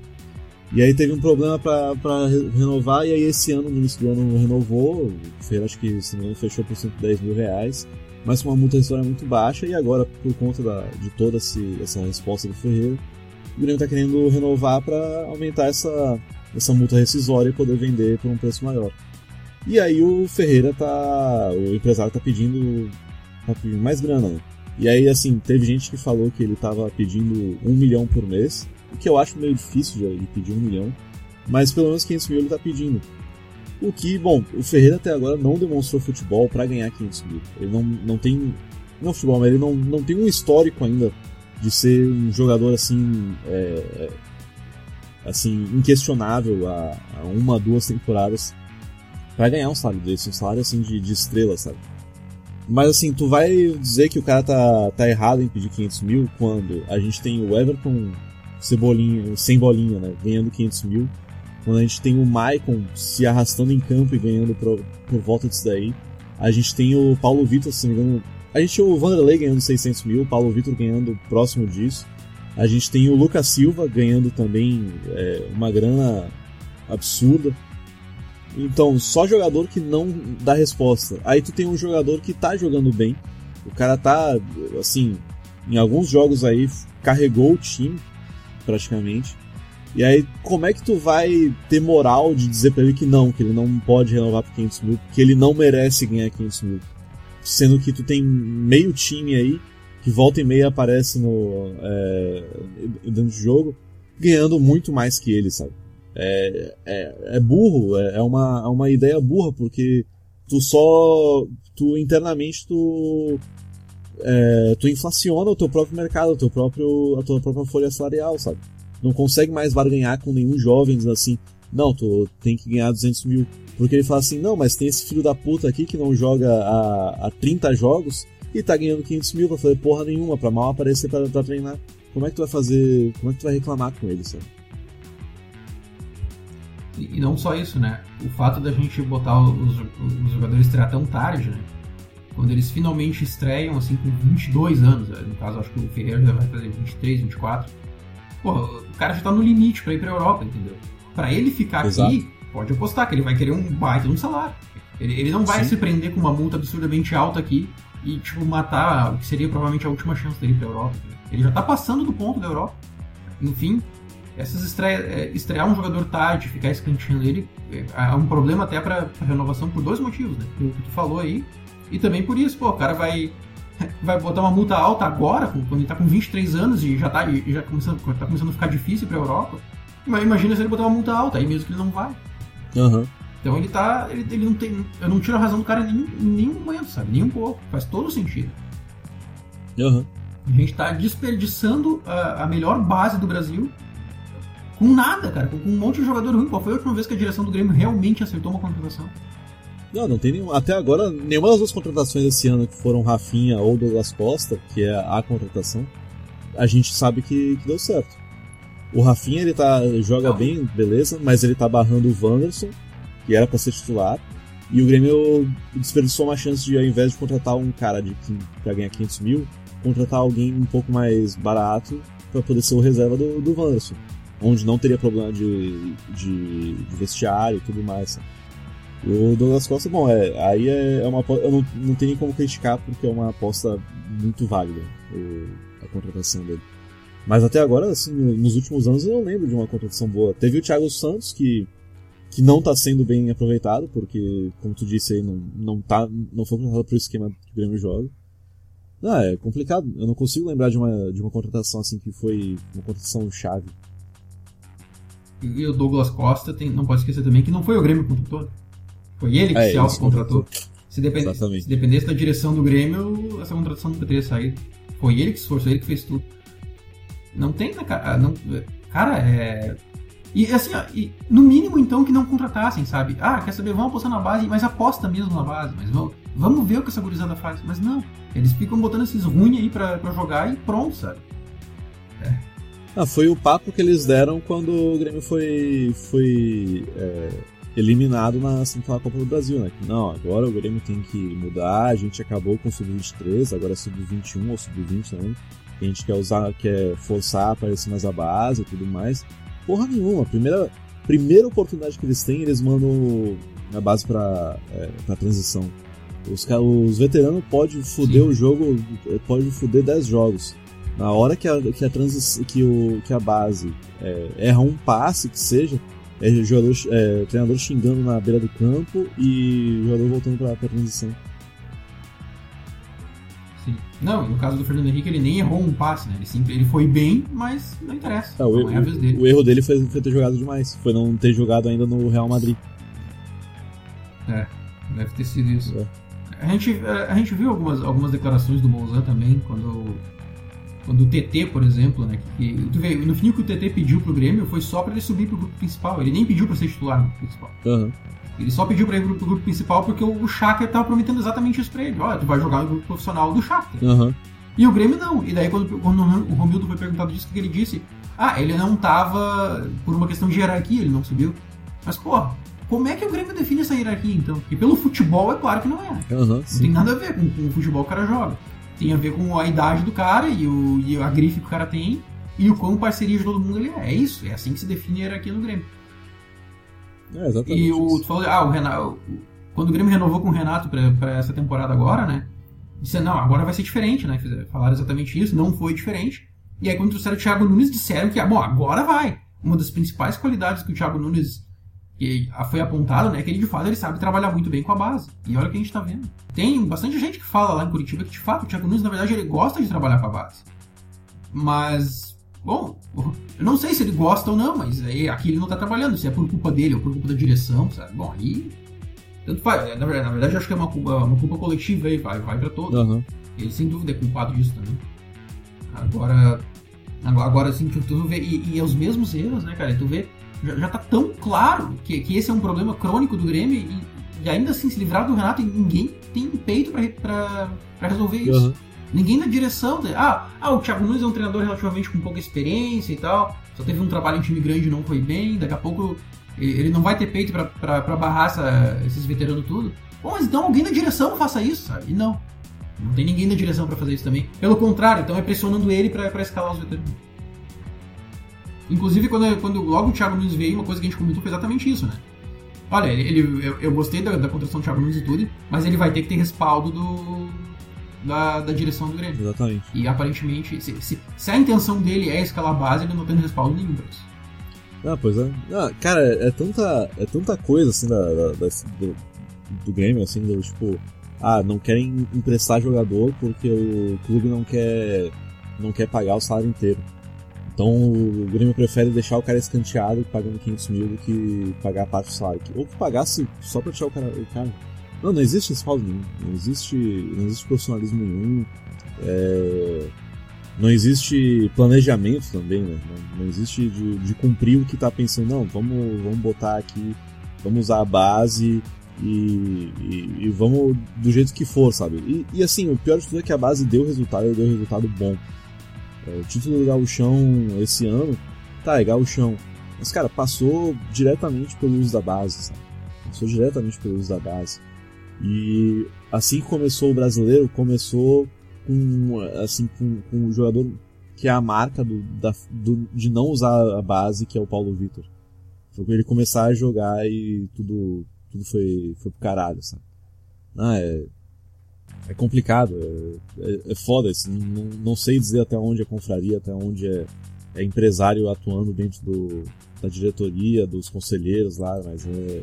E aí teve um problema para renovar, e aí esse ano, no início do ano, renovou. O Ferreira acho que se não fechou por 110 mil reais mas com uma multa rescisória muito baixa, e agora, por conta da, de toda esse, essa resposta do Ferreira, o Grêmio está querendo renovar para aumentar essa, essa multa rescisória e poder vender por um preço maior. E aí o Ferreira tá. O empresário tá pedindo, tá pedindo mais grana, né? E aí, assim, teve gente que falou que ele tava pedindo um milhão por mês, o que eu acho meio difícil de ele pedir um milhão, mas pelo menos 500 mil ele tá pedindo. O que, bom, o Ferreira até agora não demonstrou futebol para ganhar 500 mil. Ele não, não tem. Não futebol, mas ele não, não tem um histórico ainda de ser um jogador assim. É, é assim, inquestionável há uma, duas temporadas para ganhar um salário desse, um salário assim de, de estrela, sabe? Mas assim, tu vai dizer que o cara tá, tá errado em pedir 500 mil quando a gente tem o Everton Cebolinha, sem bolinha, né? Ganhando 500 mil quando a gente tem o Maicon se arrastando em campo e ganhando por, por volta disso daí. A gente tem o Paulo Vitor, se não me engano. A gente tem o Vanderlei ganhando 600 mil, o Paulo Vitor ganhando próximo disso. A gente tem o Lucas Silva ganhando também é, uma grana absurda. Então, só jogador que não dá resposta. Aí tu tem um jogador que tá jogando bem. O cara tá, assim, em alguns jogos aí, carregou o time, praticamente. E aí, como é que tu vai ter moral de dizer pra ele que não, que ele não pode renovar por 500 mil, que ele não merece ganhar 500 mil? Sendo que tu tem meio time aí, que volta e meia aparece no, é, dentro do jogo, ganhando muito mais que ele, sabe? É, é, é burro, é, é, uma, é uma ideia burra, porque tu só. Tu internamente tu. É, tu inflaciona o teu próprio mercado, o teu próprio, a tua própria folha salarial, sabe? não consegue mais barganhar com nenhum jovem assim, não, tu tem que ganhar 200 mil. Porque ele fala assim, não, mas tem esse filho da puta aqui que não joga há, há 30 jogos e tá ganhando 500 mil pra fazer porra nenhuma, pra mal aparecer pra, pra treinar. Como é que tu vai fazer, como é que tu vai reclamar com ele, sabe?
E não só isso, né? O fato da gente botar os, os jogadores estrear tão tarde, né? Quando eles finalmente estreiam, assim, com 22 anos, né? no caso, acho que o Ferreira já vai fazer 23, 24 Pô, o cara já tá no limite para ir pra Europa, entendeu? Para ele ficar Exato. aqui, pode apostar que ele vai querer um baita de um salário. Ele, ele não vai Sim. se prender com uma multa absurdamente alta aqui e, tipo, matar o que seria provavelmente a última chance dele pra Europa. Entendeu? Ele já tá passando do ponto da Europa. Enfim, essas estreia, é, estrear um jogador tarde, ficar escanteando ele, é, é um problema até pra renovação por dois motivos, né? O que tu falou aí. E também por isso, pô, o cara vai vai botar uma multa alta agora, quando ele tá com 23 anos e já tá, já começando, tá começando a ficar difícil pra Europa. Mas imagina se ele botar uma multa alta, aí mesmo que ele não vai.
Uhum.
Então ele tá. Ele, ele não tem. Eu não tiro a razão do cara em nenhum momento, sabe? Nem um pouco. Faz todo sentido.
Uhum.
A gente tá desperdiçando a, a, melhor base do Brasil com nada, cara. Com, um monte de jogador ruim. Qual foi a última vez que a direção do Grêmio realmente acertou uma contratação?
Não, não tem nenhum. Até agora, nenhuma das duas contratações esse ano que foram Rafinha ou Douglas Costa, que é a contratação, a gente sabe que, que deu certo. O Rafinha ele tá, joga bem, beleza, mas ele tá barrando o Wanderson, que era para ser titular. E o Grêmio desperdiçou uma chance de, ao invés de contratar um cara de para ganhar 500 mil, contratar alguém um pouco mais barato para poder ser o reserva do, do Wanderson. Onde não teria problema de, de, de vestiário e tudo mais. O Douglas Costa, bom, é, aí é, é uma eu não, não tenho como criticar porque é uma aposta muito válida o, a contratação dele. Mas até agora, assim, nos últimos anos eu não lembro de uma contratação boa. Teve o Thiago Santos que que não está sendo bem aproveitado porque, como tu disse aí, não não tá não foi contratado pro esquema que o Grêmio joga. Não, é complicado. Eu não consigo lembrar de uma de uma contratação assim que foi uma contratação chave.
E o Douglas Costa tem, não pode esquecer também que não foi o Grêmio que contratou. Foi ele que é, se autocontratou. Se, depend... se dependesse da direção do Grêmio, essa contratação nunca teria saído. Foi ele que se esforçou, ele que fez tudo. Não tem, né, cara? Não, cara, é. E assim, ó, e, no mínimo então que não contratassem, sabe? Ah, quer saber, vamos apostar na base, mas aposta mesmo na base, mas vamos, vamos ver o que essa gurizada faz. Mas não, eles ficam botando esses ruins aí pra, pra jogar e pronto, sabe?
Ah, foi o papo que eles deram quando o Grêmio foi, foi é, eliminado na semifinal da Copa do Brasil, né? Não, agora o Grêmio tem que mudar, a gente acabou com o Sub-23, agora é Sub-21 ou Sub-20 também. A gente quer usar, quer forçar a aparecer mais a base e tudo mais porra nenhuma. Primeira, primeira oportunidade que eles têm, eles mandam a base pra, é, pra transição. Os, os veteranos podem foder Sim. o jogo, pode foder 10 jogos. Na hora que a, que a, transi que o, que a base é, erra um passe, que seja, é jogador, é, treinador xingando na beira do campo e jogador voltando pra, pra transição.
Não, no caso do Fernando Henrique, ele nem errou um passe, né? Ele, sempre, ele foi bem, mas não interessa.
Não, não
o,
é a vez dele. O erro dele foi, foi, ter jogado demais. Foi não ter jogado ainda no Real Madrid.
É, deve ter sido isso. É. A, gente, a gente viu algumas, algumas declarações do Bolzan também, quando, quando o TT, por exemplo, né? Que, tu vê, no fim o que o TT pediu pro Grêmio foi só para ele subir pro grupo principal. Ele nem pediu para ser titular no principal.
Uhum.
Ele só pediu pra ir pro, pro grupo principal porque o, o Shakhtar tava prometendo exatamente isso pra ele. Olha, tu vai jogar no grupo profissional do Shakhtar.
Uhum.
E o Grêmio não. E daí quando, quando o Romildo foi perguntado disso, o que ele disse? Ah, ele não tava por uma questão de hierarquia, ele não subiu. Mas, pô, como é que o Grêmio define essa hierarquia, então? Porque pelo futebol é claro que não é.
Uhum,
não tem nada a ver com, com, o futebol que o cara joga. Tem a ver com a idade do cara e, o, e a grife que o cara tem e o quão parceria de todo mundo ele é. É isso, é assim que se define a hierarquia no Grêmio.
É, exatamente. E
o, tu falou, ah, o Renato, quando o Grêmio renovou com o Renato para essa temporada agora, né? Disse, não, agora vai ser diferente, né? Falaram exatamente isso, não foi diferente. E aí quando trouxeram o Thiago Nunes, disseram que, ah, bom, agora vai. Uma das principais qualidades que o Thiago Nunes que foi apontado, né, que ele de fato ele sabe trabalhar muito bem com a base. E olha o que a gente tá vendo. Tem bastante gente que fala lá em Curitiba que de fato o Thiago Nunes, na verdade, ele gosta de trabalhar com a base. Mas Bom, eu não sei se ele gosta ou não, mas aí aqui ele não tá trabalhando, se é por culpa dele ou por culpa da direção, sabe? Bom, aí. Tanto faz. Na verdade, na verdade, eu acho que é uma culpa, uma culpa coletiva aí, vai, vai pra todos.
Uhum.
Ele sem dúvida é culpado disso também. Agora. Agora assim, tu, tu vê. E, e é os mesmos erros, né, cara? Tu vê. Já, já tá tão claro que, que esse é um problema crônico do Grêmio e, e ainda assim se livrar do Renato e ninguém tem peito pra resolver isso. Uhum. Ninguém na direção. Ah, ah, o Thiago Nunes é um treinador relativamente com pouca experiência e tal. Só teve um trabalho em time grande e não foi bem. Daqui a pouco ele não vai ter peito para barrar essa, esses veteranos tudo. Bom, mas então alguém na direção faça isso, sabe? E não. Não tem ninguém na direção para fazer isso também. Pelo contrário, então é pressionando ele para escalar os veteranos. Inclusive, quando, quando logo o Thiago Nunes veio, uma coisa que a gente comentou foi exatamente isso, né? Olha, ele, ele eu, eu, gostei da, da contratação do Thiago Nunes e tudo, mas ele vai ter que ter respaldo do, da, da direção do Grêmio.
Exatamente.
E aparentemente, se, se, se, a intenção dele é escalar a base, ele não tem respaldo nenhum pra isso.
Ah, pois é. Ah, cara, é tanta, é tanta coisa assim da, da, da do, do, Grêmio, assim, do, tipo, ah, não querem emprestar jogador porque o clube não quer, não quer pagar o salário inteiro. Então o Grêmio prefere deixar o cara escanteado pagando 500 mil do que pagar parte do salário. Ou que pagasse só pra deixar o cara. O cara não, não existe respaldo nenhum. Não existe, não existe profissionalismo nenhum. É, não existe planejamento também, né? Não, não existe de, de, cumprir o que está pensando. Não, vamos, vamos botar aqui, vamos usar a base e, e, e vamos do jeito que for, sabe? E, e, assim, o pior de tudo é que a base deu resultado e deu resultado bom. É, o título do Gauchão esse ano, tá, é Gauchão. Mas, cara, passou diretamente pelo uso da base, sabe? Passou diretamente pelo uso da base. E assim que começou o brasileiro, começou com assim com, com o jogador que é a marca do, da, do, de não usar a base, que é o Paulo Vitor. Foi ele começar a jogar e tudo, tudo foi, foi pro caralho, sabe? Ah, é, é complicado, é, é, é foda, assim, não, não sei dizer até onde é confraria, até onde é, é empresário atuando dentro do, da diretoria, dos conselheiros lá, mas é,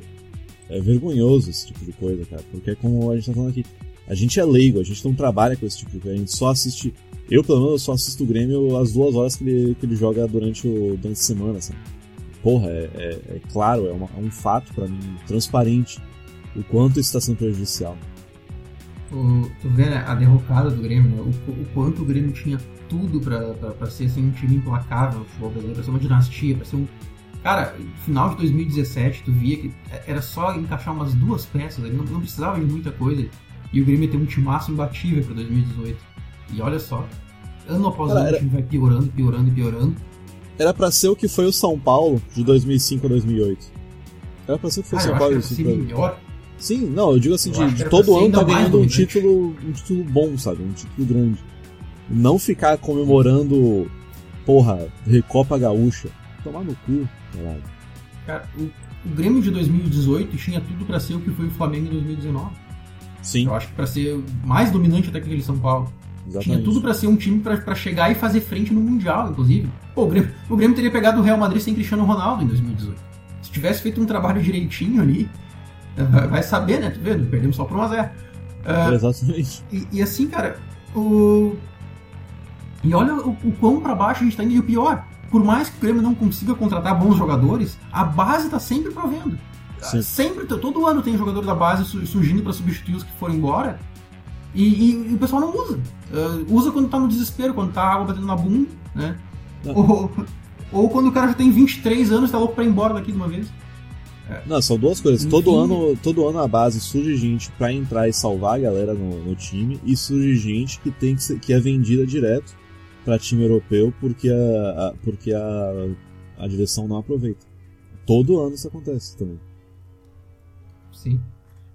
é vergonhoso esse tipo de coisa, cara. Porque é como a gente tá falando aqui. A gente é leigo, a gente não trabalha com esse tipo de coisa. A gente só assiste. Eu, pelo menos, só assisto o Grêmio as duas horas que ele, que ele joga durante, o, durante a semana, sabe? Porra, é, é, é claro, é, uma, é um fato para mim, transparente, o quanto isso está sendo prejudicial.
O, tu vê né, a derrocada do Grêmio, né? o, o, quanto o Grêmio tinha tudo para ser assim, um time implacável no futebol brasileiro, pra ser uma dinastia, pra ser um. Cara, final de 2017, tu via que era só encaixar umas duas peças, ele não, não precisava de muita coisa. E o Grêmio tem um timaço imbatível para 2018. E olha só, ano após ano era... o time vai piorando, piorando e piorando.
Era para ser o que foi o São Paulo de 2005 a 2008. Era pra ser o que foi o São Paulo
de 2005 a 2008.
Sim, não, eu digo assim, de, de todo ano tá ganhando um título, um título bom, sabe? Um título grande. Não ficar comemorando, porra, Recopa Gaúcha. Tomar no cu, caralho.
Cara, o, o Grêmio de 2018 tinha tudo para ser o que foi o Flamengo em 2019.
Sim.
Eu acho que pra ser mais dominante até que aquele São Paulo. Exatamente. Tinha tudo para ser um time para chegar e fazer frente no Mundial, inclusive. Pô, o Grêmio, o Grêmio teria pegado o Real Madrid sem Cristiano Ronaldo em 2018. Se tivesse feito um trabalho direitinho ali, vai saber, né? Tu vendo? Perdemos só por 1x0.
Uh, Exatamente.
E, e, assim, cara, o. E olha o, o quão pra baixo a gente tá indo. E o pior, por mais que o Grêmio não consiga contratar bons jogadores, a base tá sempre provendo. Sim. Sempre, todo ano tem jogador da base surgindo para substituir os que foram embora. E, e, e o pessoal não usa. Uh, usa quando tá no desespero, quando tá água batendo na bunda, né? Ou, ou quando o cara já tem 23 anos e tá louco pra ir embora daqui de uma vez.
É. Não, são duas coisas. Todo ano, todo ano a base surge gente para entrar e salvar a galera no, no, time, e surge gente que tem que, ser, que é vendida direto para time europeu porque a, a, porque a, a direção não aproveita. Todo ano isso acontece também.
Sim.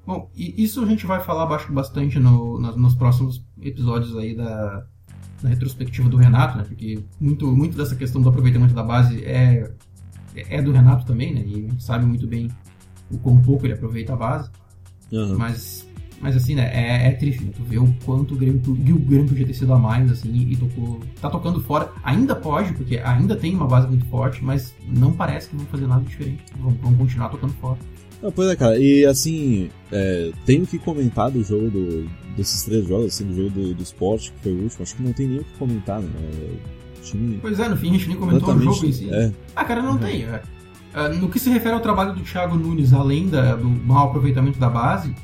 Bom, e isso a gente vai falar bastante no, nos próximos episódios aí da, da retrospectiva do Renato, né? Porque muito, muito dessa questão do aproveitamento da base é é do Renato também, né? E sabe muito bem o quão pouco ele aproveita a base. Uhum. Mas, mas assim, né? É, é triste, né? Tu vê o quanto o Grêmio, o Grêmio podia ter sido a mais, assim, e tocou. Tá tocando fora. Ainda pode, porque ainda tem uma base muito forte, mas não parece que vão fazer nada diferente. Vão, vão continuar tocando fora.
Não, pois é, cara. E assim, é, tenho que comentar do jogo do, desses três jogos, assim, do jogo do, do esporte, que foi o último. Acho que não tem nem o que comentar, né?
Pois é, no fim a gente nem comentou o jogo em si. É. Ah, cara, não uhum. tem. É. é. no que se refere ao trabalho do Thiago Nunes, além da, do mau aproveitamento da base,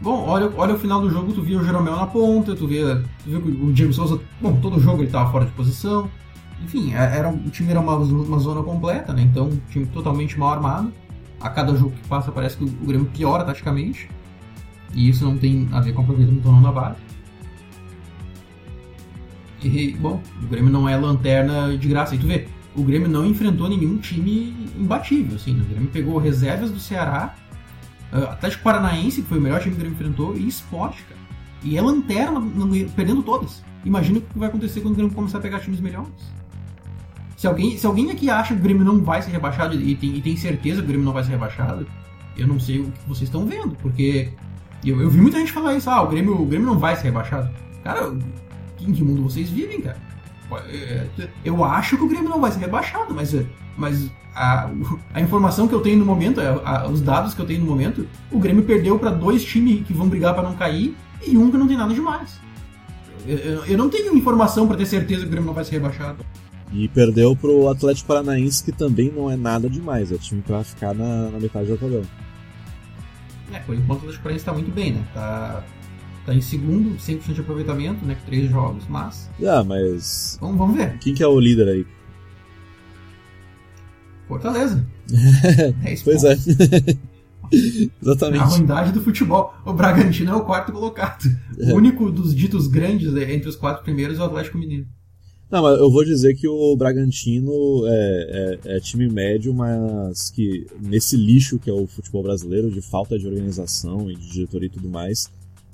bom, olha, olha o final do jogo, tu via o Jeromel na ponta, tu via, tu via o Diego Souza, bom, todo jogo ele estava fora de posição. Enfim, é, era, o time era uma, uma zona completa, né? Então, um time totalmente mal armado. A cada jogo que passa parece que o Grêmio piora taticamente. E isso não tem a ver com o aproveitamento ou não da base. E, bom, o Grêmio não é lanterna de graça. E tu vê, o Grêmio não enfrentou nenhum time imbatível, assim. Né? O Grêmio pegou reservas do Ceará, uh, Atlético Paranaense, que foi o melhor time que o Grêmio enfrentou, e Sport, cara. E é lanterna, perdendo todas. Imagina o que vai acontecer quando o Grêmio começar a pegar times melhores. Se alguém, se alguém aqui acha que o Grêmio não vai ser rebaixado e tem, e tem certeza que o Grêmio não vai ser rebaixado, eu não sei o que vocês estão vendo, porque eu, eu vi muita gente falar isso, ah, o Grêmio, o Grêmio não vai ser rebaixado. Cara, em que mundo vocês vivem, cara? É, eu acho que o Grêmio não vai ser rebaixado, mas, mas a, a informação que eu tenho no momento, a, a, os dados que eu tenho no momento, o Grêmio perdeu para dois times que vão brigar para não cair e um que não tem nada demais. Eu, eu, eu não tenho informação para ter certeza que o Grêmio não vai ser rebaixado.
E perdeu pro Atlético Paranaense, que também não é nada demais, é time pra ficar na, na metade do tabela.
É, por enquanto o Atlético Paranaense tá muito bem, né? Tá Tá em segundo, 100% de aproveitamento, né? Com três jogos, mas.
Ah, mas.
Vamos, vamos ver.
Quem que é o líder aí?
Fortaleza.
é pois é. Exatamente. A
ruindade do futebol. O Bragantino é o quarto colocado. É. O único dos ditos grandes entre os quatro primeiros é o Atlético Mineiro.
Não, mas eu vou dizer que o Bragantino é, é, é, time médio, mas que nesse lixo que é o futebol brasileiro, de falta de organização e de diretoria e tudo mais,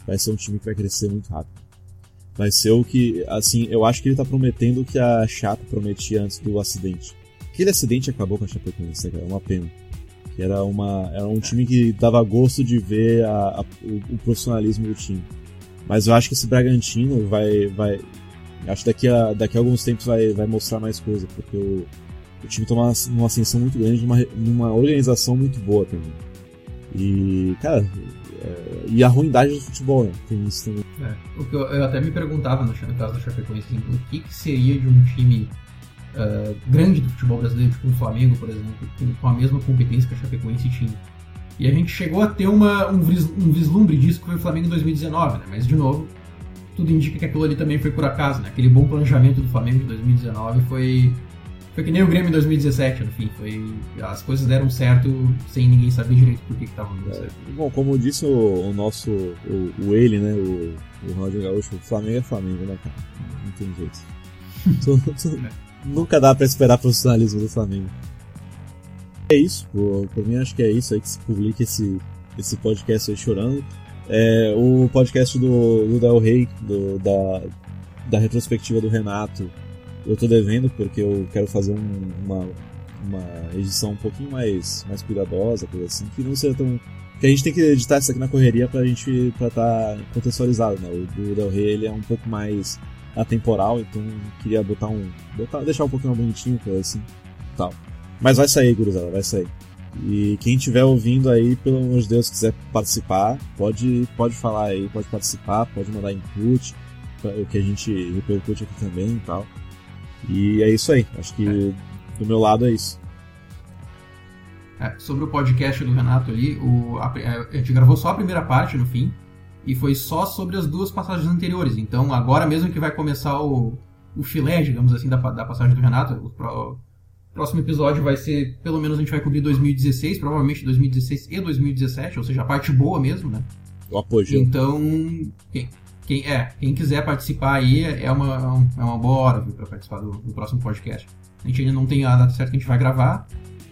vai ser um time que vai crescer muito rápido. Vai ser o que, assim, eu acho que ele tá prometendo o que a Chape prometia antes do acidente. Aquele acidente acabou com a Chapecoense, né, cara? É uma pena. Era, uma, era um time que dava gosto de ver a, a, o, o, profissionalismo do time. Mas eu acho que esse Bragantino vai. vai acho que daqui a, daqui a alguns tempos vai, vai mostrar mais coisa, porque o, o time toma uma, uma ascensão muito grande, numa, numa organização muito boa também. E, cara, e a ruindade do futebol, né? Tem isso também.
É, o que eu, eu, até me perguntava no, no caso da Chapecoense, assim, o que, que seria de um time uh, grande do futebol brasileiro, tipo o Flamengo, por exemplo, com, com, a mesma competência que a Chapecoense tinha. E a gente chegou a ter uma, um, vis, um vislumbre disso que foi o Flamengo em 2019, né? Mas, de novo, tudo indica que aquilo ali também foi por acaso, né? Aquele bom planejamento do Flamengo de 2019 foi foi que nem o Grêmio em 2017, no fim. Foi, as coisas deram certo sem ninguém saber direito por que estavam dando certo.
É, bom, como disse o, o nosso, o, o, ele, né, o, o Ronaldinho Gaúcho, o Flamengo é Flamengo, né, cara? Não tem jeito. tu, tu, é. nunca dá pra esperar profissionalismo do Flamengo. É isso, por, por mim acho que é isso aí que se publica esse, esse podcast aí chorando. É, o podcast do, do Del Rey, do, da, da retrospectiva do Renato, eu tô devendo porque eu quero fazer um, uma, uma edição um pouquinho mais, mais cuidadosa, coisa assim, que não seja tão. Que a gente tem que editar isso aqui na correria pra gente pra tá contextualizado, né? O do Del Rey ele é um pouco mais atemporal, então queria botar um. Botar, deixar um pouquinho mais bonitinho, coisa assim. Tal. Mas vai sair, gurizada, vai sair. E quem estiver ouvindo aí, pelo amor de Deus, quiser participar, pode, pode falar aí, pode participar, pode mandar input, o que a gente repercute aqui também e tal. E é isso aí. Acho que do meu lado é isso.
É, sobre o podcast do Renato ali, o, a, é, a, gente gravou só a primeira parte no fim. E foi só sobre as duas passagens anteriores. Então agora mesmo que vai começar o, o filé, digamos assim, da, da passagem do Renato. O, o próximo episódio vai ser, pelo menos a gente vai cobrir 2016, provavelmente 2016 e 2017, ou seja, a parte boa mesmo, né?
O apogeu.
Então, quem, é, quem quiser participar aí é uma, é uma boa hora para participar do, do, próximo podcast. A gente ainda não tem a data certa que a gente vai gravar,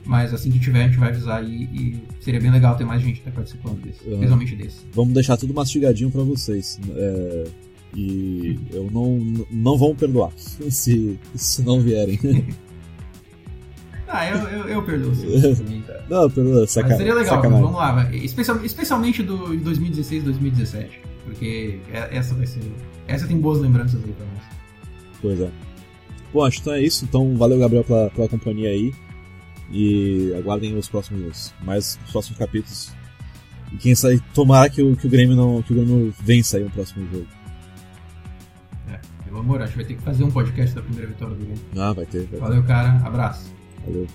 mas assim que tiver a gente vai avisar e, e seria bem legal ter mais gente tá participando desse, uhum. principalmente desse.
Vamos deixar tudo mastigadinho para vocês. É, e eu não, não vão perdoar se, se não vierem.
Ah, eu, eu, eu perdoo
sim, tá. Não, perdoo, sacanagem.
seria legal,
sacanagem.
vamos lá. Especial, especialmente do 2016 2017. Porque é, essa vai ser. Essa tem boas lembranças aí pra nós.
Pois é. Bom, acho que então é isso. Então, valeu, Gabriel, pela, pela companhia aí. E aguardem os próximos. Mais os próximos capítulos. E quem sabe, tomara que o, que o Grêmio não. que o Grêmio vença aí no próximo jogo.
É, meu amor, acho que vai ter que fazer um podcast da primeira vitória do Grêmio.
Ah, vai ter. Vai
valeu,
ter.
cara. Abraço.
Valeu.